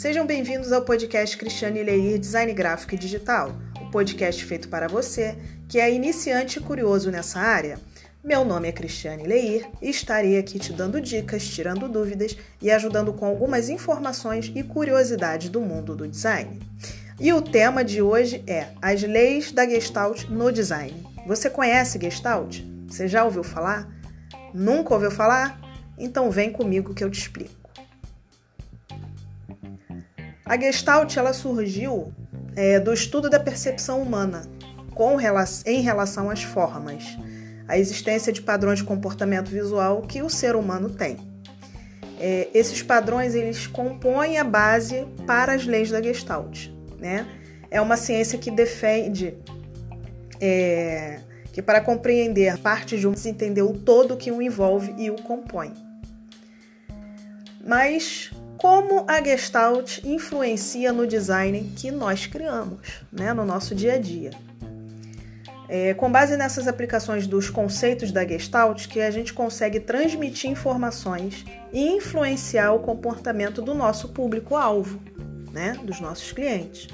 Sejam bem-vindos ao podcast Cristiane Leir Design Gráfico e Digital, o podcast feito para você que é iniciante e curioso nessa área. Meu nome é Cristiane Leir e estarei aqui te dando dicas, tirando dúvidas e ajudando com algumas informações e curiosidades do mundo do design. E o tema de hoje é as leis da Gestalt no design. Você conhece Gestalt? Você já ouviu falar? Nunca ouviu falar? Então vem comigo que eu te explico. A Gestalt ela surgiu é, do estudo da percepção humana com, em relação às formas, a existência de padrões de comportamento visual que o ser humano tem. É, esses padrões eles compõem a base para as leis da Gestalt. Né? É uma ciência que defende é, que para compreender parte de um se entender o todo que o envolve e o compõe. Mas como a Gestalt influencia no design que nós criamos, né, no nosso dia a dia. É, com base nessas aplicações dos conceitos da Gestalt, que a gente consegue transmitir informações e influenciar o comportamento do nosso público-alvo, né, dos nossos clientes.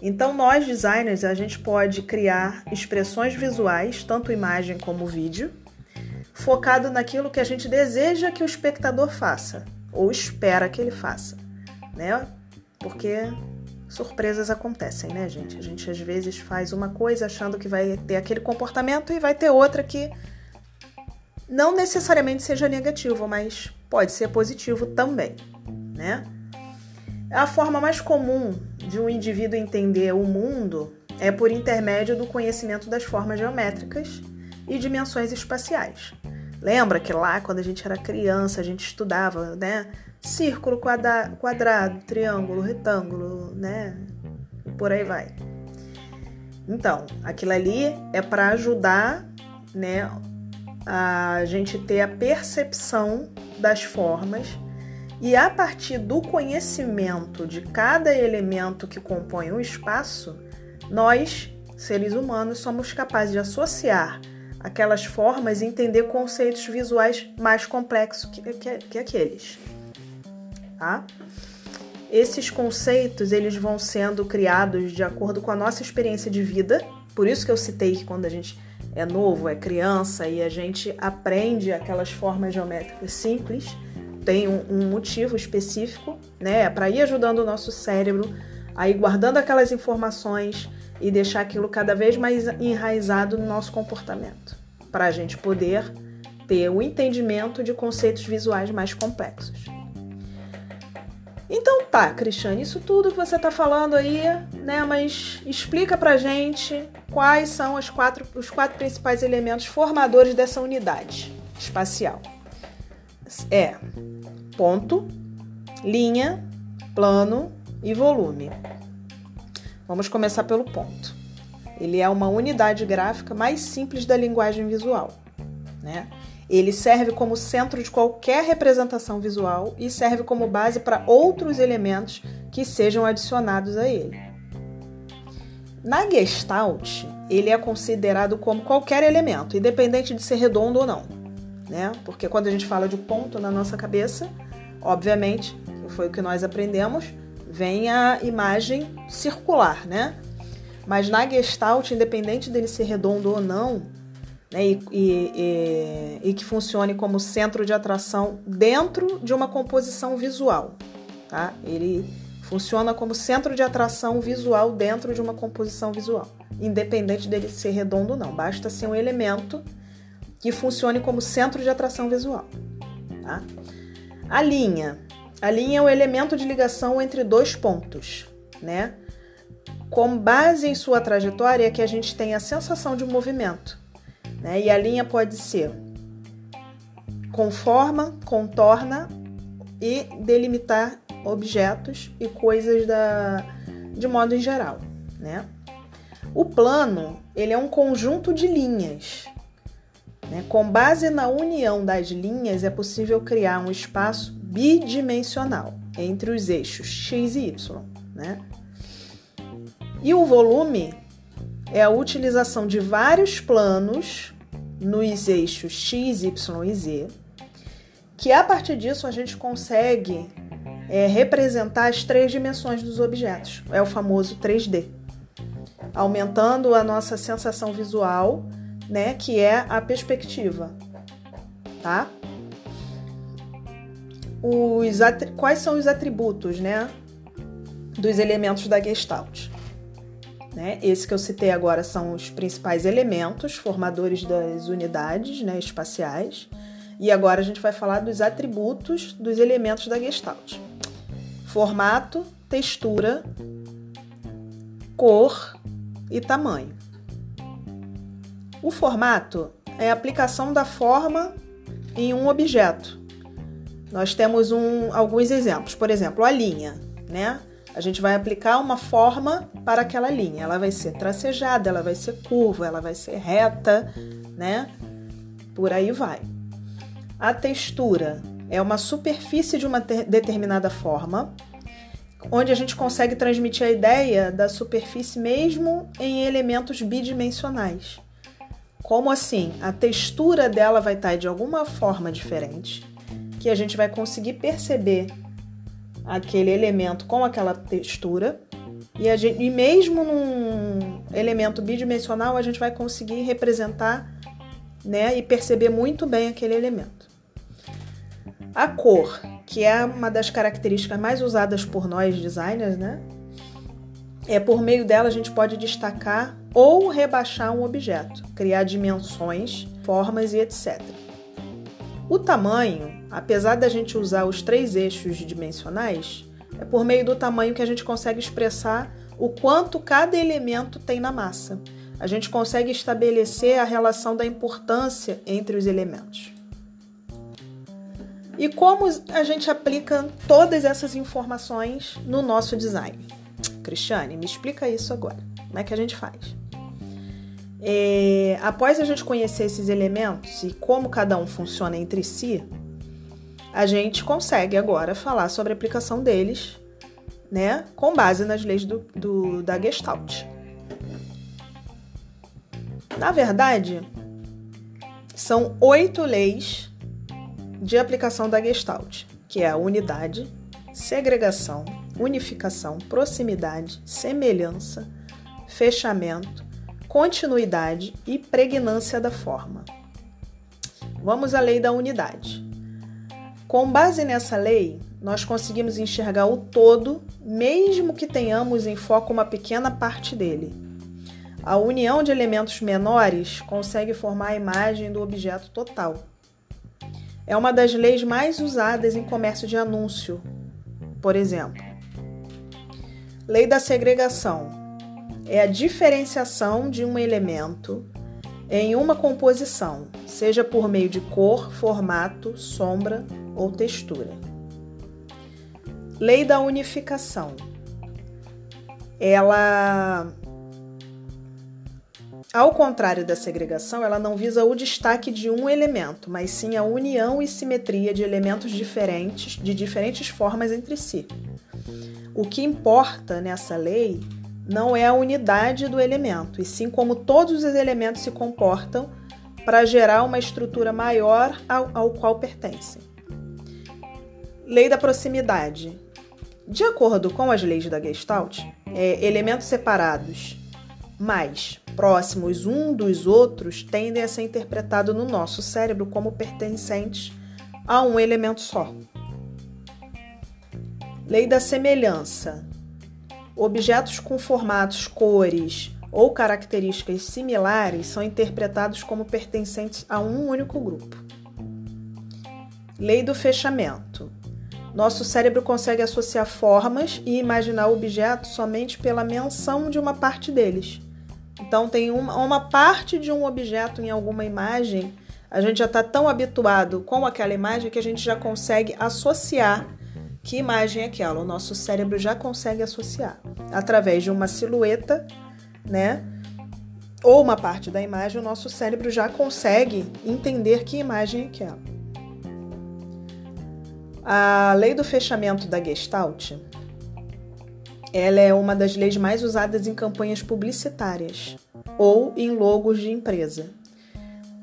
Então, nós designers, a gente pode criar expressões visuais, tanto imagem como vídeo, focado naquilo que a gente deseja que o espectador faça, ou espera que ele faça, né? Porque surpresas acontecem, né, gente? A gente às vezes faz uma coisa achando que vai ter aquele comportamento e vai ter outra que não necessariamente seja negativo, mas pode ser positivo também, né? A forma mais comum de um indivíduo entender o mundo é por intermédio do conhecimento das formas geométricas e dimensões espaciais. Lembra que lá, quando a gente era criança, a gente estudava, né? Círculo, quadra quadrado, triângulo, retângulo, né? Por aí vai. Então, aquilo ali é para ajudar, né, a gente ter a percepção das formas e a partir do conhecimento de cada elemento que compõe o espaço, nós, seres humanos, somos capazes de associar aquelas formas e entender conceitos visuais mais complexos que, que, que aqueles. Tá? Esses conceitos eles vão sendo criados de acordo com a nossa experiência de vida. Por isso que eu citei que quando a gente é novo, é criança e a gente aprende aquelas formas geométricas simples, tem um, um motivo específico, né? É para ir ajudando o nosso cérebro a ir guardando aquelas informações e deixar aquilo cada vez mais enraizado no nosso comportamento, para a gente poder ter o entendimento de conceitos visuais mais complexos. Então tá, Cristiane, isso tudo que você está falando aí, né? Mas explica pra gente quais são os quatro, os quatro principais elementos formadores dessa unidade espacial. É ponto, linha, plano e volume. Vamos começar pelo ponto. Ele é uma unidade gráfica mais simples da linguagem visual. Né? Ele serve como centro de qualquer representação visual e serve como base para outros elementos que sejam adicionados a ele. Na Gestalt, ele é considerado como qualquer elemento, independente de ser redondo ou não. Né? Porque quando a gente fala de ponto na nossa cabeça, obviamente, foi o que nós aprendemos, vem a imagem circular, né? Mas na Gestalt, independente dele ser redondo ou não, né, e, e, e, e, que funcione como centro de atração dentro de uma composição visual, tá? Ele funciona como centro de atração visual dentro de uma composição visual, independente dele ser redondo ou não. Basta ser um elemento que funcione como centro de atração visual, tá? A linha a linha é o elemento de ligação entre dois pontos, né? Com base em sua trajetória é que a gente tem a sensação de movimento, né? E a linha pode ser conforma, contorna e delimitar objetos e coisas da, de modo em geral, né? O plano ele é um conjunto de linhas. Né? Com base na união das linhas é possível criar um espaço bidimensional entre os eixos x e y. Né? E o volume é a utilização de vários planos nos eixos x, y e z, que a partir disso a gente consegue é representar as três dimensões dos objetos. É o famoso 3D. Aumentando a nossa sensação visual, né, que é a perspectiva, tá? Os quais são os atributos, né, dos elementos da Gestalt? Né? Esse que eu citei agora são os principais elementos formadores das unidades né, espaciais. E agora a gente vai falar dos atributos dos elementos da Gestalt: formato, textura, cor e tamanho. O formato é a aplicação da forma em um objeto. Nós temos um, alguns exemplos. Por exemplo, a linha, né? A gente vai aplicar uma forma para aquela linha. Ela vai ser tracejada, ela vai ser curva, ela vai ser reta, né? Por aí vai. A textura é uma superfície de uma determinada forma, onde a gente consegue transmitir a ideia da superfície mesmo em elementos bidimensionais. Como assim? A textura dela vai estar de alguma forma diferente, que a gente vai conseguir perceber aquele elemento com aquela textura. E, gente, e mesmo num elemento bidimensional, a gente vai conseguir representar né, e perceber muito bem aquele elemento. A cor, que é uma das características mais usadas por nós designers, né? É por meio dela a gente pode destacar ou rebaixar um objeto, criar dimensões, formas e etc. O tamanho apesar da gente usar os três eixos dimensionais, é por meio do tamanho que a gente consegue expressar o quanto cada elemento tem na massa. A gente consegue estabelecer a relação da importância entre os elementos. E como a gente aplica todas essas informações no nosso design? Cristiane, me explica isso agora. Como é que a gente faz? É, após a gente conhecer esses elementos e como cada um funciona entre si, a gente consegue agora falar sobre a aplicação deles, né, com base nas leis do, do, da Gestalt. Na verdade, são oito leis de aplicação da Gestalt, que é a unidade, segregação, unificação, proximidade, semelhança, fechamento, continuidade e pregnância da forma. Vamos à lei da unidade. Com base nessa lei, nós conseguimos enxergar o todo, mesmo que tenhamos em foco uma pequena parte dele. A união de elementos menores consegue formar a imagem do objeto total. É uma das leis mais usadas em comércio de anúncio, por exemplo. Lei da segregação é a diferenciação de um elemento em uma composição, seja por meio de cor, formato, sombra ou textura. Lei da unificação. Ela ao contrário da segregação, ela não visa o destaque de um elemento, mas sim a união e simetria de elementos diferentes, de diferentes formas entre si. O que importa nessa lei não é a unidade do elemento, e sim como todos os elementos se comportam para gerar uma estrutura maior ao, ao qual pertencem. Lei da proximidade. De acordo com as leis da Gestalt, é, elementos separados, mas próximos um dos outros, tendem a ser interpretados no nosso cérebro como pertencentes a um elemento só. Lei da semelhança. Objetos com formatos, cores ou características similares são interpretados como pertencentes a um único grupo. Lei do fechamento. Nosso cérebro consegue associar formas e imaginar objetos somente pela menção de uma parte deles. Então, tem uma, uma parte de um objeto em alguma imagem, a gente já está tão habituado com aquela imagem que a gente já consegue associar que imagem é aquela. O nosso cérebro já consegue associar através de uma silhueta, né? Ou uma parte da imagem, o nosso cérebro já consegue entender que imagem é aquela. A lei do fechamento da Gestalt, ela é uma das leis mais usadas em campanhas publicitárias ou em logos de empresa.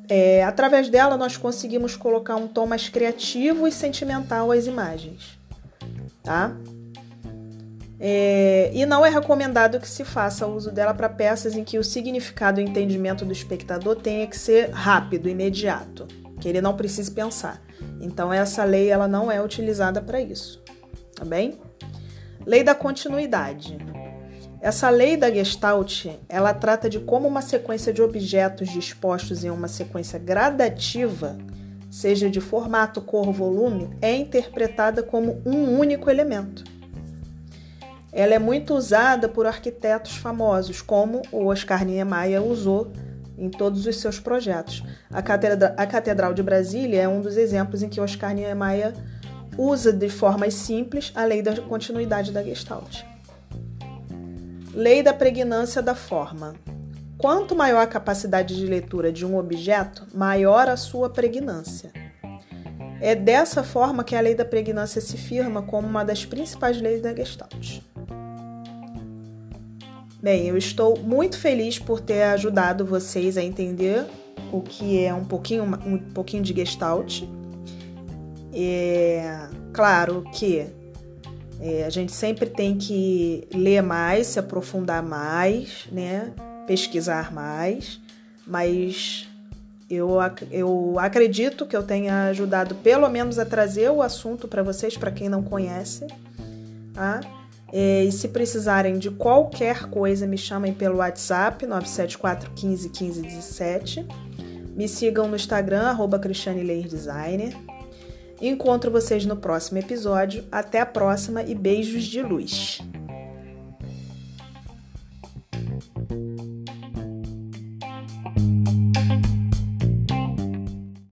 É, através dela, nós conseguimos colocar um tom mais criativo e sentimental às imagens. Tá? É, e não é recomendado que se faça uso dela para peças em que o significado e o entendimento do espectador tenha que ser rápido, imediato, que ele não precise pensar. Então essa lei ela não é utilizada para isso, tá bem? Lei da continuidade. Essa lei da Gestalt, ela trata de como uma sequência de objetos dispostos em uma sequência gradativa, seja de formato, cor, volume, é interpretada como um único elemento. Ela é muito usada por arquitetos famosos, como o Oscar Niemeyer usou em todos os seus projetos. A Catedral, a Catedral de Brasília é um dos exemplos em que Oscar Niemeyer usa de formas simples a lei da continuidade da Gestalt. Lei da pregnância da forma. Quanto maior a capacidade de leitura de um objeto, maior a sua pregnância. É dessa forma que a lei da pregnância se firma como uma das principais leis da Gestalt. Bem, eu estou muito feliz por ter ajudado vocês a entender o que é um pouquinho, um pouquinho de Gestalt. É, claro que é, a gente sempre tem que ler mais, se aprofundar mais, né? Pesquisar mais, mas eu, eu acredito que eu tenha ajudado pelo menos a trazer o assunto para vocês, para quem não conhece. Tá? É, e se precisarem de qualquer coisa, me chamem pelo WhatsApp 974 15 15 17. Me sigam no Instagram, arroba Designer. Encontro vocês no próximo episódio. Até a próxima e beijos de luz!